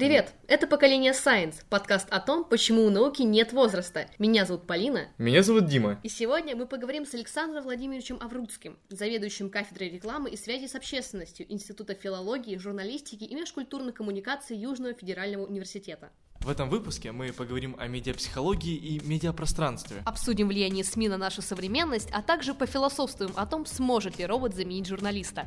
Привет! Это «Поколение Science», подкаст о том, почему у науки нет возраста. Меня зовут Полина. Меня зовут Дима. И сегодня мы поговорим с Александром Владимировичем Аврудским, заведующим кафедрой рекламы и связи с общественностью Института филологии, журналистики и межкультурных коммуникаций Южного федерального университета. В этом выпуске мы поговорим о медиапсихологии и медиапространстве. Обсудим влияние СМИ на нашу современность, а также пофилософствуем о том, сможет ли робот заменить журналиста.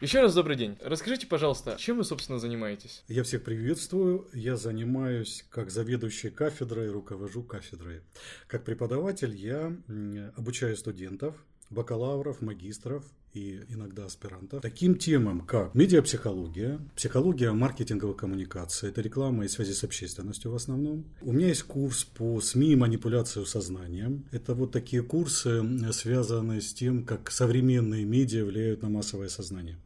Еще раз добрый день. Расскажите, пожалуйста, чем вы, собственно, занимаетесь? Я всех приветствую. Я занимаюсь как заведующий кафедрой, руковожу кафедрой. Как преподаватель я обучаю студентов, бакалавров, магистров и иногда аспирантов таким темам, как медиапсихология, психология маркетинговой коммуникации, это реклама и связи с общественностью в основном. У меня есть курс по СМИ и манипуляцию сознанием. Это вот такие курсы, связанные с тем, как современные медиа влияют на массовое сознание.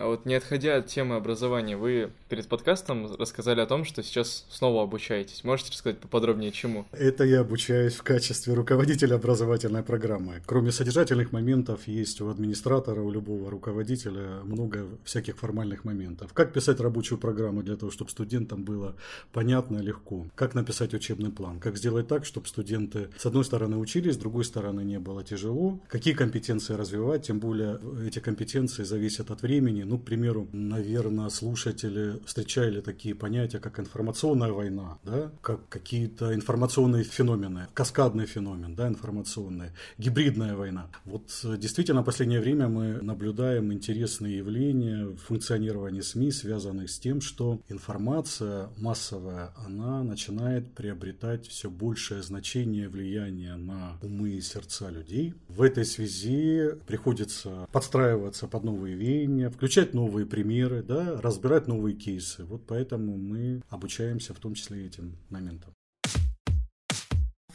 А вот не отходя от темы образования, вы перед подкастом рассказали о том, что сейчас снова обучаетесь. Можете рассказать поподробнее, чему? Это я обучаюсь в качестве руководителя образовательной программы. Кроме содержательных моментов, есть у администратора, у любого руководителя много всяких формальных моментов. Как писать рабочую программу для того, чтобы студентам было понятно легко? Как написать учебный план? Как сделать так, чтобы студенты с одной стороны учились, с другой стороны не было тяжело? Какие компетенции развивать? Тем более эти компетенции зависят от времени, ну, к примеру, наверное, слушатели встречали такие понятия, как информационная война, да, как какие-то информационные феномены, каскадный феномен, да, информационная, гибридная война. Вот э, действительно, в последнее время мы наблюдаем интересные явления в функционировании СМИ, связанные с тем, что информация массовая, она начинает приобретать все большее значение влияние на умы и сердца людей. В этой связи приходится подстраиваться под новые веяния, включая изучать новые примеры, да, разбирать новые кейсы. Вот поэтому мы обучаемся в том числе этим моментам.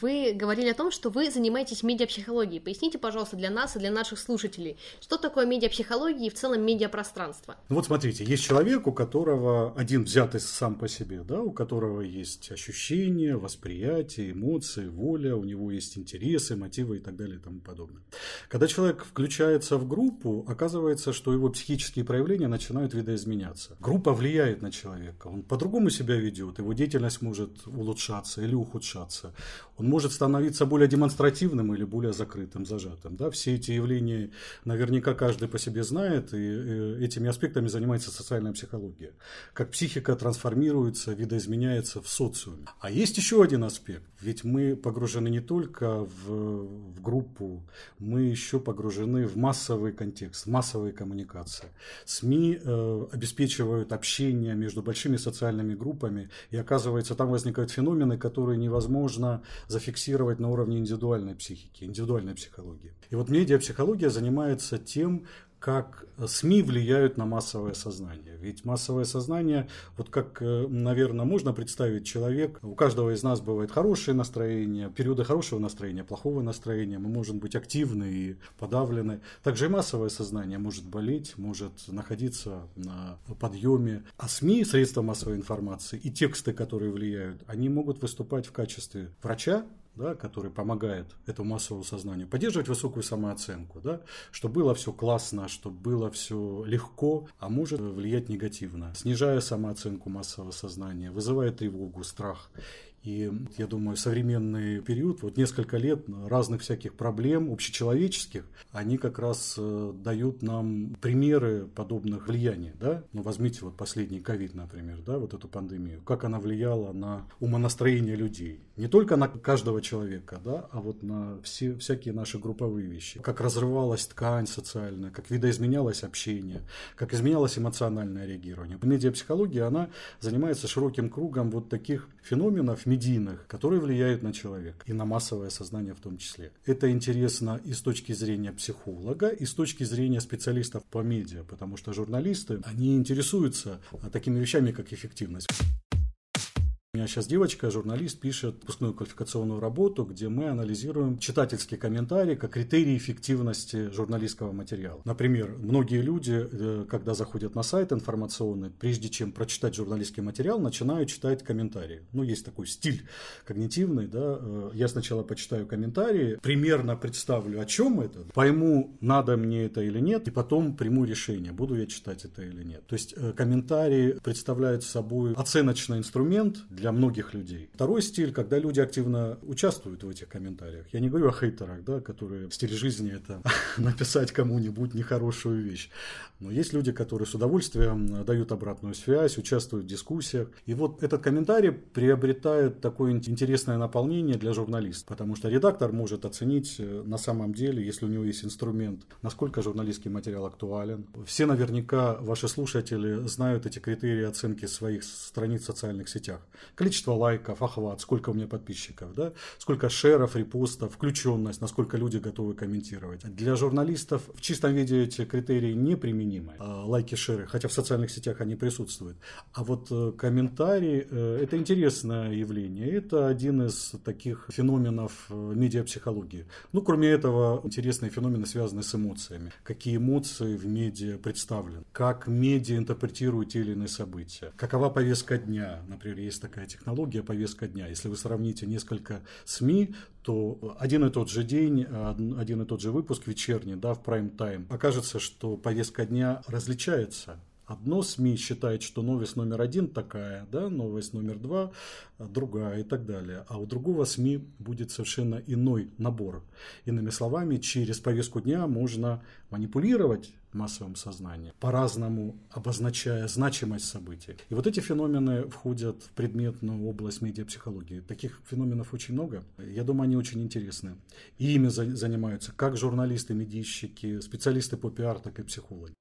Вы говорили о том, что вы занимаетесь медиапсихологией. Поясните, пожалуйста, для нас и для наших слушателей, что такое медиапсихология и в целом медиапространство? Ну вот смотрите, есть человек, у которого один взятый сам по себе, да, у которого есть ощущения, восприятие, эмоции, воля, у него есть интересы, мотивы и так далее и тому подобное. Когда человек включается в группу, оказывается, что его психические проявления начинают видоизменяться. Группа влияет на человека, он по-другому себя ведет, его деятельность может улучшаться или ухудшаться. Он может становиться более демонстративным или более закрытым, зажатым. Да? Все эти явления наверняка каждый по себе знает, и этими аспектами занимается социальная психология. Как психика трансформируется, видоизменяется в социуме. А есть еще один аспект. Ведь мы погружены не только в, в группу, мы еще погружены в массовый контекст, в массовые коммуникации. СМИ э, обеспечивают общение между большими социальными группами, и оказывается, там возникают феномены, которые невозможно зафиксировать на уровне индивидуальной психики, индивидуальной психологии. И вот медиапсихология занимается тем, как СМИ влияют на массовое сознание. Ведь массовое сознание, вот как, э, наверное, можно представить человек, у каждого из нас бывает хорошее настроение, периоды хорошего настроения, плохого настроения, мы можем быть активны и подавлены. Также и массовое сознание может болеть, может находиться на подъеме. А СМИ, средства массовой информации и тексты, которые влияют, они могут выступать в качестве врача, да, который помогает этому массовому сознанию, поддерживать высокую самооценку, да, чтобы было все классно, чтобы было все легко, а может влиять негативно, снижая самооценку массового сознания, вызывая тревогу, страх. И я думаю, современный период, вот несколько лет разных всяких проблем общечеловеческих, они как раз э, дают нам примеры подобных влияний. Да? Ну, возьмите вот последний ковид, например, да, вот эту пандемию. Как она влияла на умонастроение людей. Не только на каждого человека, да, а вот на все, всякие наши групповые вещи. Как разрывалась ткань социальная, как видоизменялось общение, как изменялось эмоциональное реагирование. Медиапсихология, она занимается широким кругом вот таких феноменов, медийных, которые влияют на человека и на массовое сознание в том числе. Это интересно и с точки зрения психолога, и с точки зрения специалистов по медиа, потому что журналисты, они интересуются такими вещами, как эффективность. У меня сейчас девочка, журналист, пишет выпускную квалификационную работу, где мы анализируем читательский комментарий как критерий эффективности журналистского материала. Например, многие люди, э, когда заходят на сайт информационный, прежде чем прочитать журналистский материал, начинают читать комментарии. Ну, есть такой стиль когнитивный, да. Э, я сначала почитаю комментарии, примерно представлю, о чем это, пойму, надо мне это или нет, и потом приму решение, буду я читать это или нет. То есть э, комментарии представляют собой оценочный инструмент для многих людей. Второй стиль, когда люди активно участвуют в этих комментариях. Я не говорю о хейтерах, да, которые стиль жизни это написать кому-нибудь нехорошую вещь. Но есть люди, которые с удовольствием дают обратную связь, участвуют в дискуссиях. И вот этот комментарий приобретает такое интересное наполнение для журналиста, потому что редактор может оценить э, на самом деле, если у него есть инструмент, насколько журналистский материал актуален. Все наверняка, ваши слушатели, знают эти критерии оценки своих страниц в социальных сетях. Количество лайков, охват, сколько у меня подписчиков, да? сколько шеров, репостов, включенность, насколько люди готовы комментировать. Для журналистов в чистом виде эти критерии не применимы. А, лайки, шеры, хотя в социальных сетях они присутствуют. А вот э, комментарии э, – это интересное явление. Это один из таких феноменов э, медиапсихологии. Ну, кроме этого, интересные феномены связаны с эмоциями. Какие эмоции в медиа представлены? Как медиа интерпретируют те или иные события? Какова повестка дня? Например, есть такая технология повестка дня. Если вы сравните несколько СМИ, то один и тот же день, один и тот же выпуск вечерний, да, в прайм-тайм, окажется, что повестка дня различается. Одно СМИ считает, что новость номер один такая, да, новость номер два другая и так далее. А у другого СМИ будет совершенно иной набор. Иными словами, через повестку дня можно манипулировать массовым сознанием, по-разному обозначая значимость событий. И вот эти феномены входят в предметную область медиапсихологии. Таких феноменов очень много. Я думаю, они очень интересны. И ими занимаются как журналисты, медийщики, специалисты по пиар, так и психологи.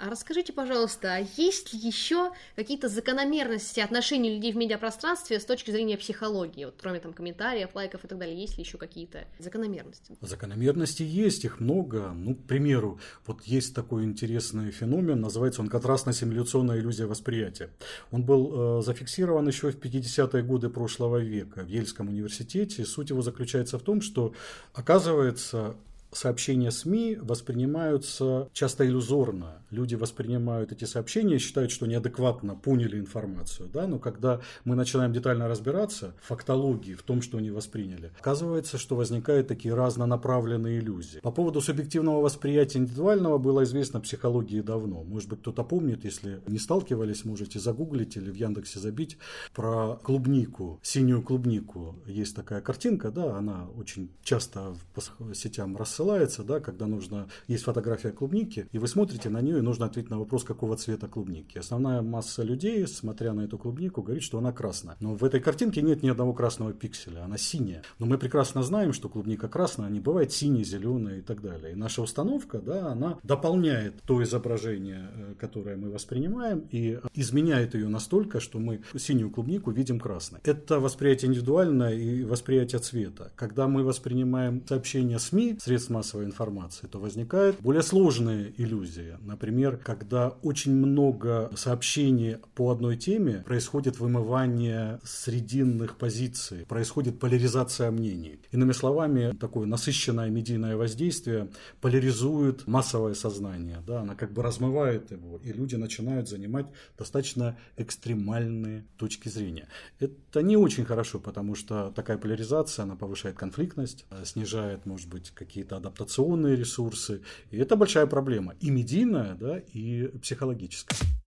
А расскажите, пожалуйста, а есть ли еще какие-то закономерности отношений людей в медиапространстве с точки зрения психологии? Вот, кроме там комментариев, лайков и так далее, есть ли еще какие-то закономерности? Закономерности есть, их много. Ну, к примеру, вот есть такой интересный феномен, называется он контрастно-симуляционная иллюзия восприятия. Он был э, зафиксирован еще в 50-е годы прошлого века в Ельском университете. Суть его заключается в том, что, оказывается, сообщения СМИ воспринимаются часто иллюзорно. Люди воспринимают эти сообщения, считают, что неадекватно поняли информацию. Да? Но когда мы начинаем детально разбираться в фактологии, в том, что они восприняли, оказывается, что возникают такие разнонаправленные иллюзии. По поводу субъективного восприятия индивидуального было известно психологии давно. Может быть, кто-то помнит, если не сталкивались, можете загуглить или в Яндексе забить про клубнику, синюю клубнику. Есть такая картинка, да, она очень часто по сетям рассылается рассылается, да, когда нужно, есть фотография клубники, и вы смотрите на нее, и нужно ответить на вопрос, какого цвета клубники. Основная масса людей, смотря на эту клубнику, говорит, что она красная. Но в этой картинке нет ни одного красного пикселя, она синяя. Но мы прекрасно знаем, что клубника красная, не бывает синяя, зеленая и так далее. И наша установка, да, она дополняет то изображение, э, которое мы воспринимаем, и изменяет ее настолько, что мы синюю клубнику видим красной. Это восприятие индивидуальное и восприятие цвета. Когда мы воспринимаем сообщения СМИ, средств массовой информации, то возникают более сложные иллюзии. Например, когда очень много сообщений по одной теме, происходит вымывание срединных позиций, происходит поляризация мнений. Иными словами, такое насыщенное медийное воздействие поляризует массовое сознание. Да, она как бы размывает его, и люди начинают занимать достаточно экстремальные точки зрения. Это не очень хорошо, потому что такая поляризация, она повышает конфликтность, снижает, может быть, какие-то адаптационные ресурсы. И это большая проблема. И медийная, да, и психологическая.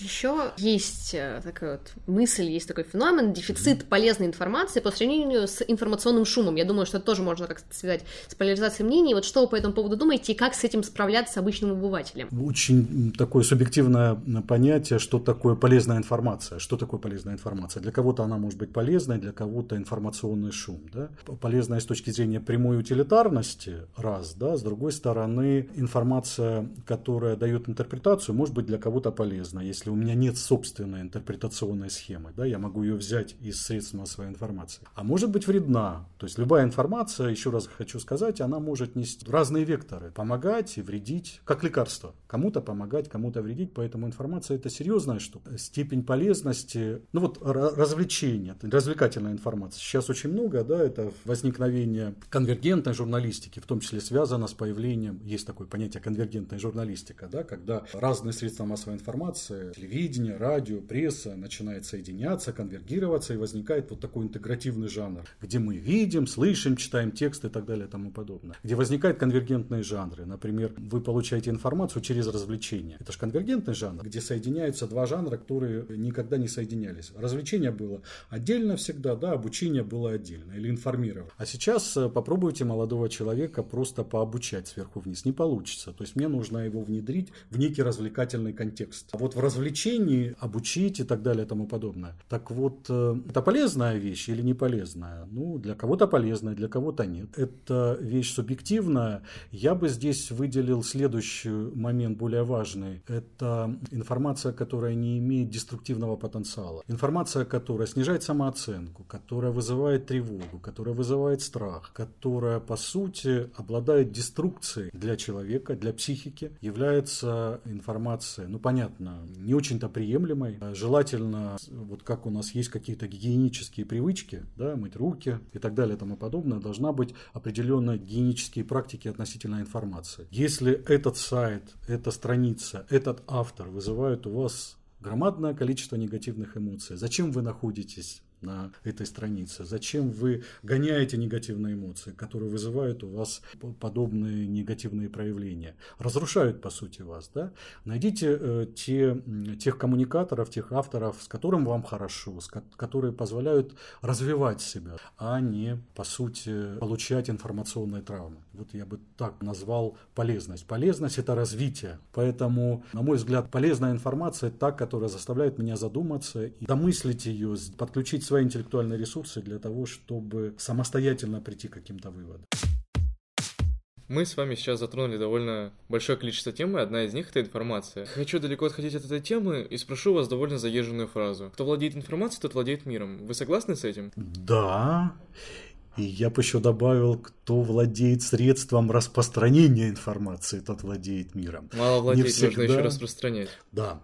Еще есть э, такая вот мысль, есть такой феномен, дефицит полезной информации по сравнению с информационным шумом. Я думаю, что это тоже можно как-то связать с поляризацией мнений. Вот что вы по этому поводу думаете и как с этим справляться обычным обывателем? Очень такое субъективное понятие, что такое полезная информация. Что такое полезная информация? Для кого-то она может быть полезной, для кого-то информационный шум. Да? Полезная с точки зрения прямой утилитарности, раз, да, с другой стороны, информация, которая дает интерпретацию, может быть для кого-то полезна. Если если у меня нет собственной интерпретационной схемы, да, я могу ее взять из средств массовой информации. А может быть вредна. То есть любая информация, еще раз хочу сказать, она может нести разные векторы. Помогать и вредить, как лекарство. Кому-то помогать, кому-то вредить. Поэтому информация это серьезная штука. Степень полезности, ну вот развлечение, развлекательная информация. Сейчас очень много, да, это возникновение конвергентной журналистики, в том числе связано с появлением, есть такое понятие конвергентная журналистика, да, когда разные средства массовой информации, телевидение, радио, пресса начинает соединяться, конвергироваться, и возникает вот такой интегративный жанр, где мы видим, слышим, читаем тексты и так далее и тому подобное. Где возникают конвергентные жанры. Например, вы получаете информацию через развлечение. Это же конвергентный жанр, где соединяются два жанра, которые никогда не соединялись. Развлечение было отдельно всегда, да, обучение было отдельно или информировать. А сейчас э, попробуйте молодого человека просто пообучать сверху вниз. Не получится. То есть мне нужно его внедрить в некий развлекательный контекст. А вот в развлечении обучить и так далее и тому подобное. Так вот, э, это полезная вещь или не полезная? Ну, для кого-то полезная, для кого-то нет. Это вещь субъективная. Я бы здесь выделил следующий момент более важный. Это информация, которая не имеет деструктивного потенциала. Информация, которая снижает самооценку, которая вызывает тревогу, которая вызывает страх, которая, по сути, обладает деструкцией для человека, для психики, является информация, ну, понятно, не очень-то приемлемой. Желательно, вот как у нас есть какие-то гигиенические привычки, да, мыть руки и так далее и тому подобное, должна быть определенная гигиенические практики относительно информации. Если этот сайт, эта страница, этот автор вызывают у вас громадное количество негативных эмоций, зачем вы находитесь на этой странице? Зачем вы гоняете негативные эмоции, которые вызывают у вас подобные негативные проявления? Разрушают, по сути, вас. Да? Найдите э, те, тех коммуникаторов, тех авторов, с которым вам хорошо, с, которые позволяют развивать себя, а не, по сути, получать информационные травмы. Вот я бы так назвал полезность. Полезность – это развитие. Поэтому, на мой взгляд, полезная информация – та, которая заставляет меня задуматься и домыслить ее, подключить свои интеллектуальные ресурсы для того, чтобы самостоятельно прийти к каким-то выводам. Мы с вами сейчас затронули довольно большое количество тем, и одна из них — это информация. Хочу далеко отходить от этой темы и спрошу вас довольно заезженную фразу. Кто владеет информацией, тот владеет миром. Вы согласны с этим? Да. И я бы еще добавил, кто владеет средством распространения информации, тот владеет миром. Мало владеть, всегда... нужно еще распространять. Да.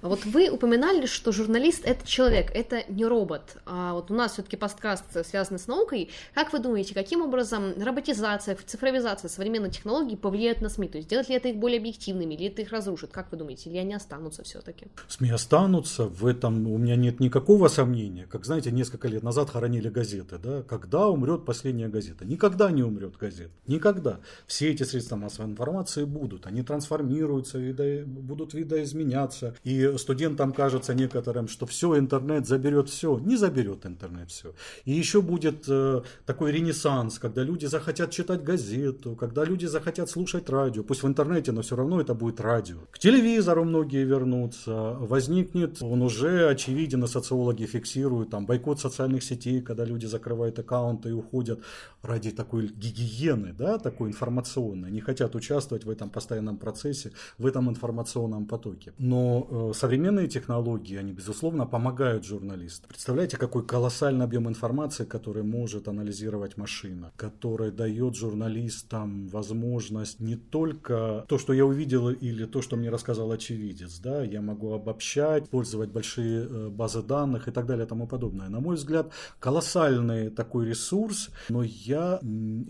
А вот вы упоминали, что журналист это человек, это не робот. А вот у нас все-таки подкаст связан с наукой. Как вы думаете, каким образом роботизация, цифровизация современных технологий повлияет на СМИ? То есть делает ли это их более объективными, или это их разрушит? Как вы думаете, или они останутся все-таки? СМИ останутся, в этом у меня нет никакого сомнения. Как знаете, несколько лет назад хоронили газеты, да? Когда умрет последняя газета? Никогда не умрет газета. Никогда. Все эти средства массовой информации будут. Они трансформируются, видо... будут видоизменяться. И студентам кажется некоторым, что все, интернет заберет все. Не заберет интернет все. И еще будет э, такой ренессанс, когда люди захотят читать газету, когда люди захотят слушать радио. Пусть в интернете, но все равно это будет радио. К телевизору многие вернутся. Возникнет, он уже очевидно, социологи фиксируют, там бойкот социальных сетей, когда люди закрывают аккаунты и уходят ради такой гигиены, да, такой информационной. Не хотят участвовать в этом постоянном процессе, в этом информационном потоке. Но э, современные технологии, они, безусловно, помогают журналистам. Представляете, какой колоссальный объем информации, который может анализировать машина, который дает журналистам возможность не только то, что я увидел или то, что мне рассказал очевидец, да, я могу обобщать, использовать большие э, базы данных и так далее и тому подобное. На мой взгляд, колоссальный такой ресурс, но я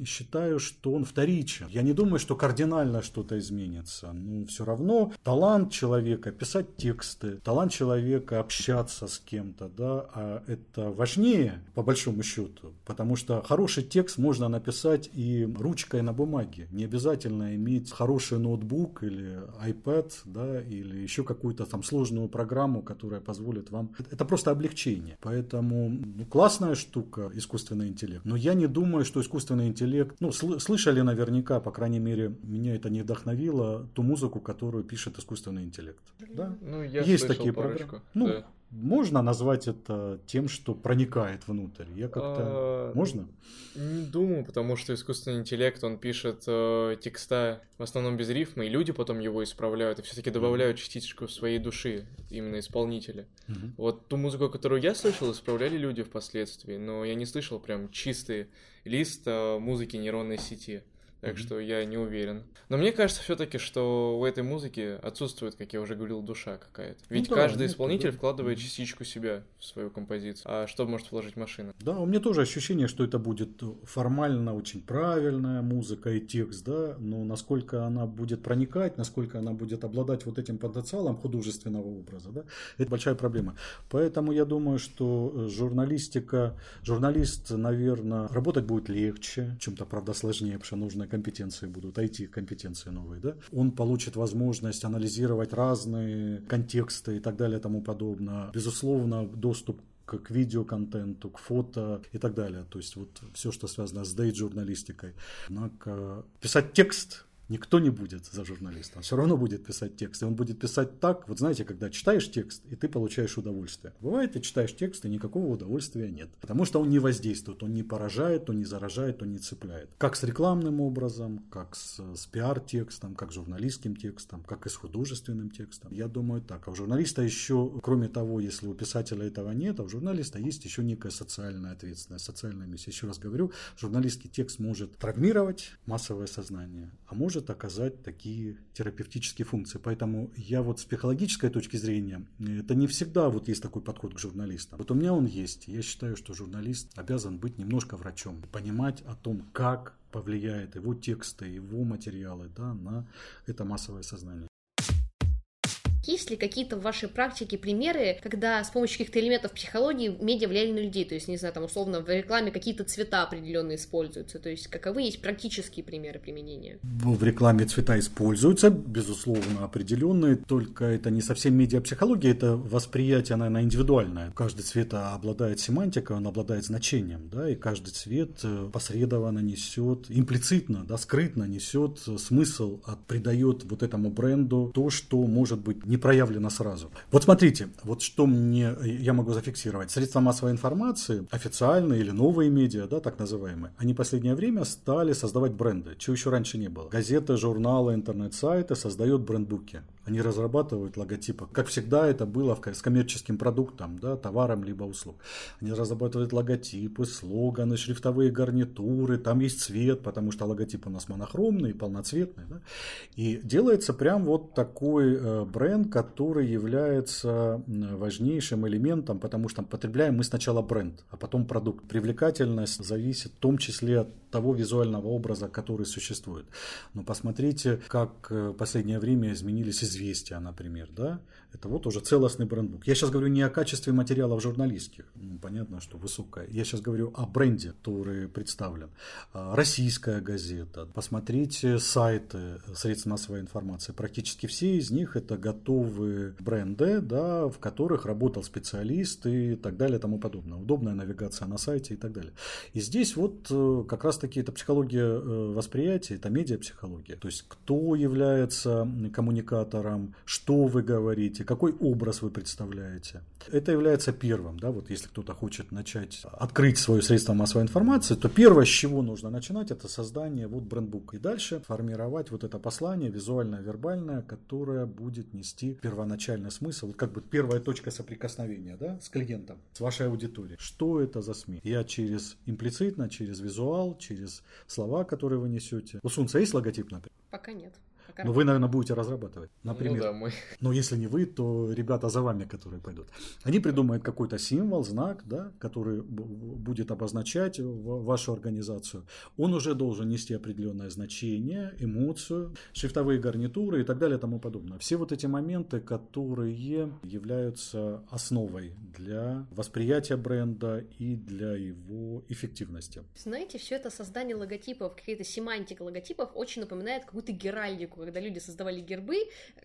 считаю, что он вторичен. Я не думаю, что кардинально что-то изменится. Но все равно талант человека писать текст, тексты, талант человека общаться с кем-то, да, а это важнее по большому счету, потому что хороший текст можно написать и ручкой на бумаге, не обязательно иметь хороший ноутбук или iPad, да, или еще какую-то там сложную программу, которая позволит вам. Это просто облегчение, поэтому ну, классная штука искусственный интеллект, но я не думаю, что искусственный интеллект, ну сл- слышали наверняка, по крайней мере, меня это не вдохновило ту музыку, которую пишет искусственный интеллект, да? Ну, я есть такие парочку. программы. Ну, да. можно назвать это тем, что проникает внутрь? Я как-то... А, можно? Не думаю, потому что искусственный интеллект, он пишет э, текста в основном без рифма, и люди потом его исправляют, и все-таки добавляют частичку своей души, именно исполнители. Mm-hmm. Вот ту музыку, которую я слышал, исправляли люди впоследствии, но я не слышал прям чистый лист э, музыки нейронной сети так mm-hmm. что я не уверен. Но мне кажется все-таки, что у этой музыки отсутствует, как я уже говорил, душа какая-то. Ну Ведь ну, да, каждый исполнитель да. вкладывает частичку себя в свою композицию. А что может вложить машина? Да, у меня тоже ощущение, что это будет формально очень правильная музыка и текст, да, но насколько она будет проникать, насколько она будет обладать вот этим потенциалом художественного образа, да, это большая проблема. Поэтому я думаю, что э, журналистика, журналист, наверное, работать будет легче, чем-то, правда, сложнее, потому что нужно компетенции будут, IT-компетенции новые, да, он получит возможность анализировать разные контексты и так далее и тому подобное. Безусловно, доступ к видеоконтенту, к фото и так далее. То есть вот все, что связано с дейт-журналистикой. Однако писать текст Никто не будет за журналиста. Он все равно будет писать текст. И он будет писать так, вот знаете, когда читаешь текст, и ты получаешь удовольствие. Бывает, ты читаешь текст, и никакого удовольствия нет. Потому что он не воздействует, он не поражает, он не заражает, он не цепляет. Как с рекламным образом, как с, с пиар-текстом, как с журналистским текстом, как и с художественным текстом. Я думаю так. А у журналиста еще, кроме того, если у писателя этого нет, а у журналиста есть еще некая социальная ответственность, социальная миссия. Еще раз говорю, журналистский текст может травмировать массовое сознание, а может может оказать такие терапевтические функции. Поэтому я вот с психологической точки зрения, это не всегда вот есть такой подход к журналистам. Вот у меня он есть. Я считаю, что журналист обязан быть немножко врачом, понимать о том, как повлияет его тексты, его материалы да, на это массовое сознание. Есть ли какие-то в вашей практике примеры, когда с помощью каких-то элементов психологии медиа влияли на людей? То есть, не знаю, там условно в рекламе какие-то цвета определенные используются. То есть, каковы есть практические примеры применения? В рекламе цвета используются, безусловно, определенные, только это не совсем медиапсихология, это восприятие, наверное, индивидуальное. Каждый цвет обладает семантикой, он обладает значением, да, и каждый цвет э, посредованно несет, имплицитно, да, скрытно несет смысл, от, придает вот этому бренду то, что может быть не проявлено сразу. Вот смотрите, вот что мне я могу зафиксировать. Средства массовой информации, официальные или новые медиа, да, так называемые, они в последнее время стали создавать бренды, чего еще раньше не было. Газеты, журналы, интернет-сайты создают брендбуки. Они разрабатывают логотипы. Как всегда это было с коммерческим продуктом, да, товаром либо услуг. Они разрабатывают логотипы, слоганы, шрифтовые гарнитуры, там есть цвет, потому что логотип у нас монохромный, полноцветный. Да? И делается прям вот такой э, бренд, который является важнейшим элементом, потому что потребляем мы сначала бренд, а потом продукт. Привлекательность зависит в том числе от того визуального образа, который существует. Но посмотрите, как э, в последнее время изменились известия, например, да, это вот уже целостный брендбук. Я сейчас говорю не о качестве материалов журналистских, ну, понятно, что высокое. Я сейчас говорю о бренде, который представлен. А, российская газета. Посмотрите сайты средств массовой информации. Практически все из них это готовые бренды, да, в которых работал специалист и так далее тому подобное. Удобная навигация на сайте и так далее. И здесь вот э, как раз таки это психология э, восприятия, это медиапсихология. То есть кто является коммуникатором, что вы говорите, видите, какой образ вы представляете. Это является первым, да, вот если кто-то хочет начать открыть свое средство массовой информации, то первое, с чего нужно начинать, это создание вот брендбука. И дальше формировать вот это послание визуальное, вербальное, которое будет нести первоначальный смысл, вот как бы первая точка соприкосновения, да, с клиентом, с вашей аудиторией. Что это за СМИ? Я через имплицитно, через визуал, через слова, которые вы несете. У Сунца есть логотип, например? Пока нет. Но вы, наверное, будете разрабатывать. Ну например. Ну да, мы. Но если не вы, то ребята за вами, которые пойдут. Они придумают какой-то символ, знак, да, который будет обозначать вашу организацию. Он уже должен нести определенное значение, эмоцию, шрифтовые гарнитуры и так далее и тому подобное. Все вот эти моменты, которые являются основой для восприятия бренда и для его эффективности. Знаете, все это создание логотипов, какая-то семантика логотипов очень напоминает какую-то геральдику эпоху, когда люди создавали гербы,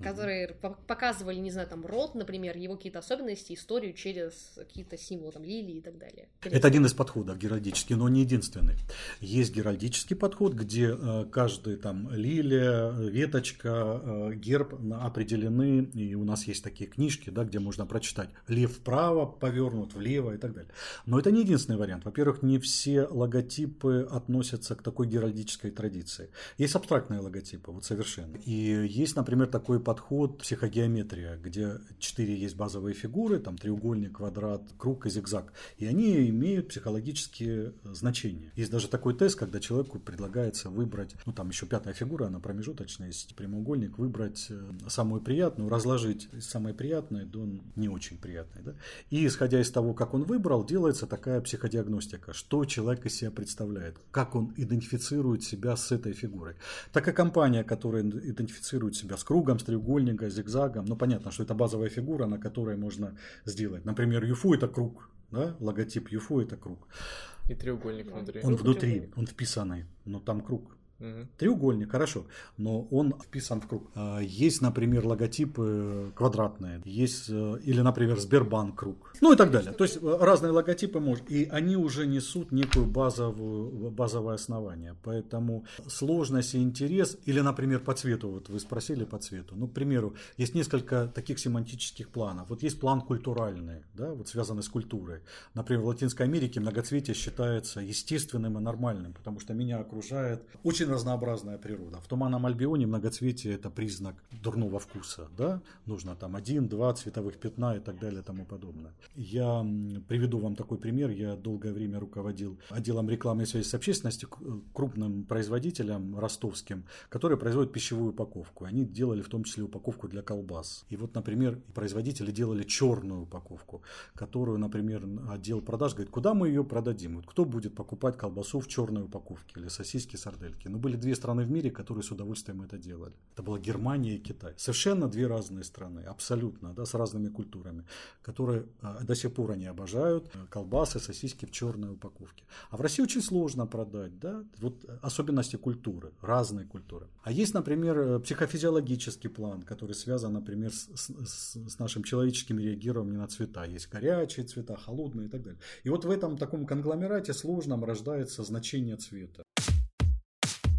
которые mm-hmm. показывали, не знаю, там, род, например, его какие-то особенности, историю через какие-то символы, там, лилии и так далее. Это один из подходов геральдический, но не единственный. Есть геральдический подход, где э, каждый там лилия, веточка, э, герб определены, и у нас есть такие книжки, да, где можно прочитать лев вправо, повернут влево и так далее. Но это не единственный вариант. Во-первых, не все логотипы относятся к такой геральдической традиции. Есть абстрактные логотипы, вот совершенно. И есть, например, такой подход психогеометрия, где четыре есть базовые фигуры, там треугольник, квадрат, круг и зигзаг. И они имеют психологические значения. Есть даже такой тест, когда человеку предлагается выбрать, ну там еще пятая фигура, она промежуточная, есть прямоугольник, выбрать э, самую приятную, разложить самое приятное до не очень приятной. Да? И исходя из того, как он выбрал, делается такая психодиагностика, что человек из себя представляет, как он идентифицирует себя с этой фигурой. Такая компания, которая идентифицирует себя с кругом, с треугольником, с зигзагом, ну понятно, что это базовая фигура, на которой можно сделать. Например, ЮФУ это круг, да? логотип ЮФУ это круг. И треугольник внутри. Он внутри, он вписанный, но там круг. Угу. Треугольник, хорошо, но он вписан в круг. А, есть, например, логотипы квадратные, есть, э, или, например, Сбербанк круг, ну и так далее. То есть э, разные логотипы может, и они уже несут некую базовую, базовое основание. Поэтому сложность и интерес, или, например, по цвету, вот вы спросили по цвету. Ну, к примеру, есть несколько таких семантических планов. Вот есть план культуральный, да, вот связанный с культурой. Например, в Латинской Америке многоцветие считается естественным и нормальным, потому что меня окружает очень разнообразная природа. В Туманном Альбионе многоцветие это признак дурного вкуса. Да? Нужно там один, два цветовых пятна и так далее и тому подобное. Я приведу вам такой пример. Я долгое время руководил отделом рекламной связи с общественностью, крупным производителем ростовским, которые производят пищевую упаковку. Они делали в том числе упаковку для колбас. И вот, например, производители делали черную упаковку, которую, например, отдел продаж говорит, куда мы ее продадим? Вот кто будет покупать колбасу в черной упаковке или сосиски, сардельки? Но были две страны в мире, которые с удовольствием это делали. Это была Германия и Китай. Совершенно две разные страны, абсолютно, да, с разными культурами, которые а, до сих пор они обожают э, колбасы, сосиски в черной упаковке. А в России очень сложно продать, да, вот особенности культуры, разные культуры. А есть, например, э, психофизиологический план, который связан, например, с, с, с нашим человеческим реагированием на цвета. Есть горячие цвета, холодные и так далее. И вот в этом таком конгломерате сложном рождается значение цвета.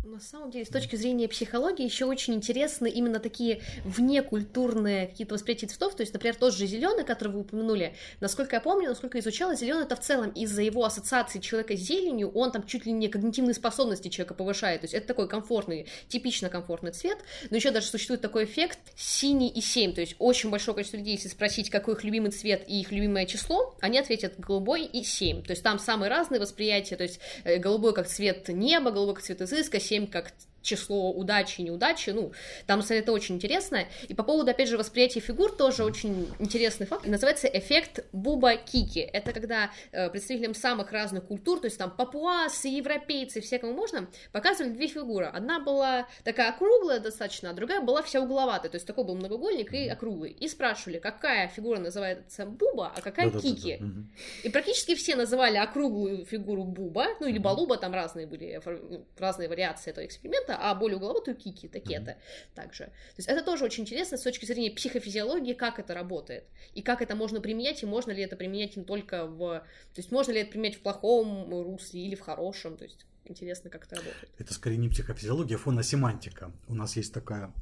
На самом деле, с точки зрения психологии, еще очень интересны именно такие внекультурные какие-то восприятия цветов. То есть, например, тот же зеленый, который вы упомянули, насколько я помню, насколько изучала, зеленый это в целом из-за его ассоциации человека с зеленью, он там чуть ли не когнитивные способности человека повышает. То есть это такой комфортный, типично комфортный цвет. Но еще даже существует такой эффект синий и 7. То есть очень большое количество людей, если спросить, какой их любимый цвет и их любимое число, они ответят голубой и 7. То есть там самые разные восприятия. То есть э, голубой как цвет неба, голубой как цвет изыска, 7 как число удачи и неудачи, ну, там это очень интересно. И по поводу, опять же, восприятия фигур тоже очень интересный факт. Называется эффект Буба-Кики. Это когда э, представителям самых разных культур, то есть там папуасы, европейцы, все, кому можно, показывали две фигуры. Одна была такая округлая достаточно, а другая была вся угловатая, то есть такой был многоугольник и округлый. И спрашивали, какая фигура называется Буба, а какая да, Кики. Да, да, да. И практически все называли округлую фигуру Буба, ну или Балуба, там разные были, ну, разные вариации этого эксперимента, а более угловатую кики, такета mm-hmm. также. То есть это тоже очень интересно с точки зрения психофизиологии, как это работает, и как это можно применять, и можно ли это применять не только в... То есть можно ли это применять в плохом русле или в хорошем, то есть интересно, как это работает. Это скорее не психофизиология, а фоносемантика. У нас есть такая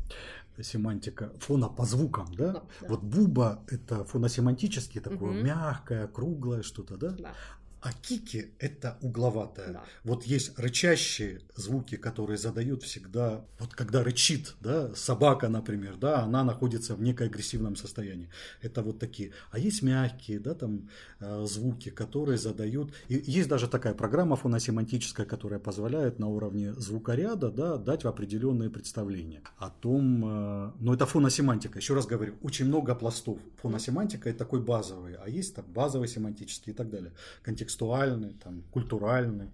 семантика фона по звукам, да? да, да. Вот буба это фоносемантически такое угу. мягкое, круглое что-то, да? да. А кики – это угловатое. Да. Вот есть рычащие звуки, которые задают всегда, вот когда рычит, да, собака, например, да, она находится в некой агрессивном состоянии. Это вот такие. А есть мягкие, да, там э, звуки, которые задают. И есть даже такая программа фоносемантическая, которая позволяет на уровне звукоряда, да, дать определенные представления о том, э, ну это фоносемантика. Еще раз говорю, очень много пластов. Фоносемантика – это такой базовый, а есть там базовый семантический и так далее. Контекст контекстуальный, там, культуральный.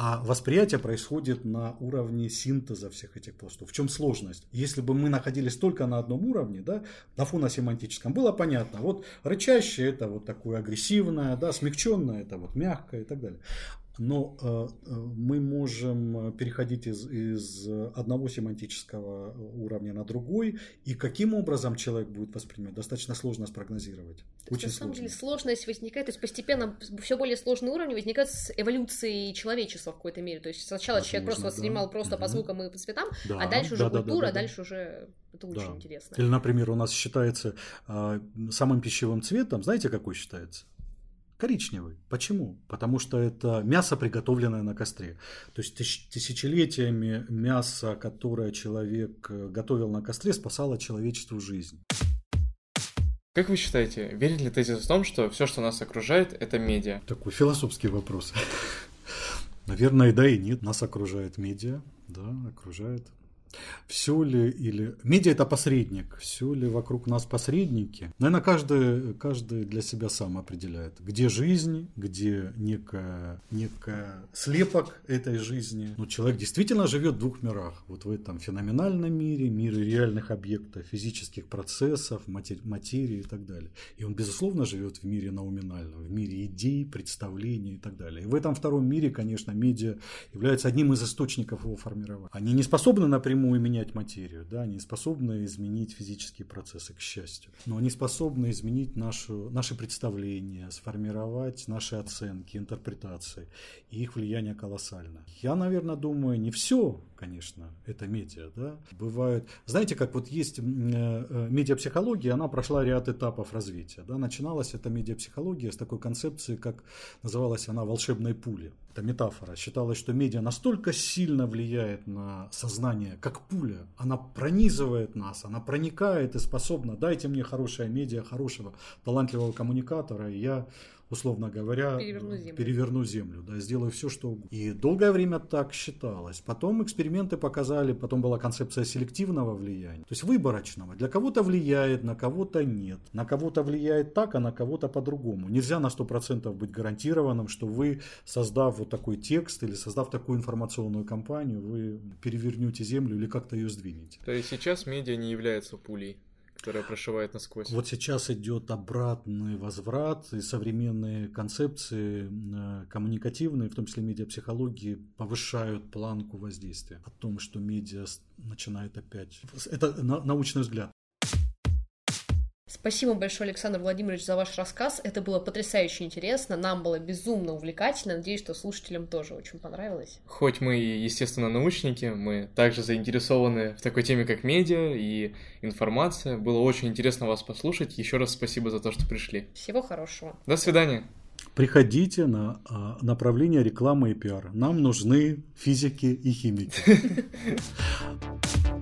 А восприятие происходит на уровне синтеза всех этих пластов. В чем сложность? Если бы мы находились только на одном уровне, да, на фоносемантическом, было понятно, вот рычащее это вот такое агрессивное, да, смягченное это вот мягкое и так далее. Но э, э, мы можем переходить из, из одного семантического уровня на другой, и каким образом человек будет воспринимать, достаточно сложно спрогнозировать. То Очень на самом сложно. деле сложность возникает, то есть постепенно все более сложный уровень возникает с эволюцией человечества в какой-то мере. То есть сначала Возможно, человек просто да. воспринимал просто угу. по звукам и по цветам, да, а дальше уже да, культура, да, да, да, дальше уже это очень да. интересно. Или, например, у нас считается э, самым пищевым цветом, знаете, какой считается? Коричневый. Почему? Потому что это мясо, приготовленное на костре. То есть тысячелетиями мясо, которое человек э, готовил на костре, спасало человечеству жизнь. Как вы считаете, верит ли тезис в том, что все, что нас окружает, это медиа? Такой философский вопрос. Наверное, да и нет. Нас окружает медиа, да, окружает все ли или... Медиа – это посредник. Все ли вокруг нас посредники? Наверное, каждый, каждый для себя сам определяет, где жизнь, где некая, некая слепок этой жизни. Но человек действительно живет в двух мирах. Вот в этом феноменальном мире, мире реальных объектов, физических процессов, матери, материи и так далее. И он, безусловно, живет в мире науминальном, в мире идей, представлений и так далее. И в этом втором мире, конечно, медиа является одним из источников его формирования. Они не способны напрямую напрямую менять материю, да, они способны изменить физические процессы, к счастью. Но они способны изменить нашу, наши представления, сформировать наши оценки, интерпретации. И их влияние колоссально. Я, наверное, думаю, не все, конечно, это медиа, да. Бывают, знаете, как вот есть э, э, медиапсихология, она прошла ряд этапов развития, да. Начиналась эта медиапсихология с такой концепции, как называлась она волшебной пули это метафора, считалось, что медиа настолько сильно влияет на сознание, как пуля. Она пронизывает нас, она проникает и способна. Дайте мне хорошее медиа, хорошего, талантливого коммуникатора, и я условно говоря, переверну землю, переверну землю да, сделаю все, что угодно. И долгое время так считалось. Потом эксперименты показали, потом была концепция селективного влияния, то есть выборочного. Для кого-то влияет, на кого-то нет. На кого-то влияет так, а на кого-то по-другому. Нельзя на 100% быть гарантированным, что вы, создав вот такой текст или создав такую информационную кампанию, вы перевернете землю или как-то ее сдвинете. То есть сейчас медиа не является пулей? Которая прошивает насквозь. Вот сейчас идет обратный возврат, и современные концепции э, коммуникативные, в том числе медиапсихологии, повышают планку воздействия. О том, что медиа начинает опять... Это научный взгляд. Спасибо большое, Александр Владимирович, за ваш рассказ. Это было потрясающе интересно, нам было безумно увлекательно. Надеюсь, что слушателям тоже очень понравилось. Хоть мы, естественно, научники, мы также заинтересованы в такой теме, как медиа и информация. Было очень интересно вас послушать. Еще раз спасибо за то, что пришли. Всего хорошего. До свидания. Приходите на а, направление рекламы и пиар. Нам нужны физики и химики.